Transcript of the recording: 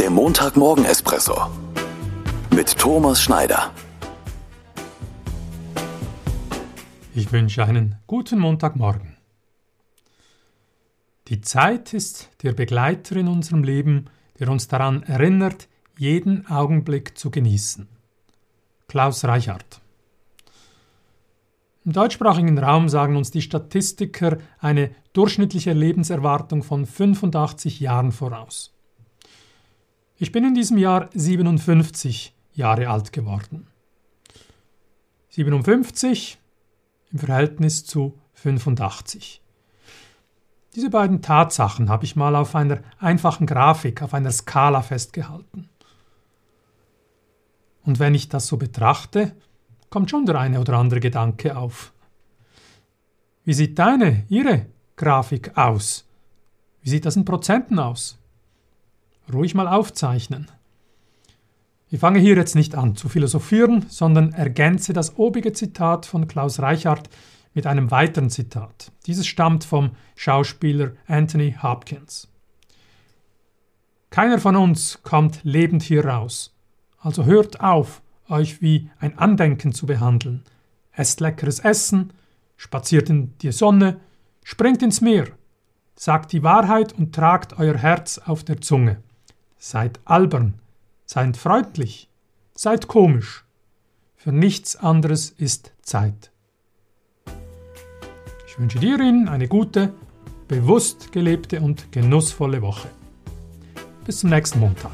Der Montagmorgen-Espresso mit Thomas Schneider. Ich wünsche einen guten Montagmorgen. Die Zeit ist der Begleiter in unserem Leben, der uns daran erinnert, jeden Augenblick zu genießen. Klaus Reichhardt. Im deutschsprachigen Raum sagen uns die Statistiker eine durchschnittliche Lebenserwartung von 85 Jahren voraus. Ich bin in diesem Jahr 57 Jahre alt geworden. 57 im Verhältnis zu 85. Diese beiden Tatsachen habe ich mal auf einer einfachen Grafik, auf einer Skala festgehalten. Und wenn ich das so betrachte, kommt schon der eine oder andere Gedanke auf. Wie sieht deine, ihre Grafik aus? Wie sieht das in Prozenten aus? Ruhig mal aufzeichnen. Ich fange hier jetzt nicht an zu philosophieren, sondern ergänze das obige Zitat von Klaus Reichardt mit einem weiteren Zitat. Dieses stammt vom Schauspieler Anthony Hopkins. Keiner von uns kommt lebend hier raus, also hört auf, euch wie ein Andenken zu behandeln. Esst leckeres Essen, spaziert in die Sonne, springt ins Meer, sagt die Wahrheit und tragt euer Herz auf der Zunge. Seid albern, Seid freundlich, seid komisch. Für nichts anderes ist Zeit. Ich wünsche dir eine gute, bewusst gelebte und genussvolle Woche. Bis zum nächsten Montag.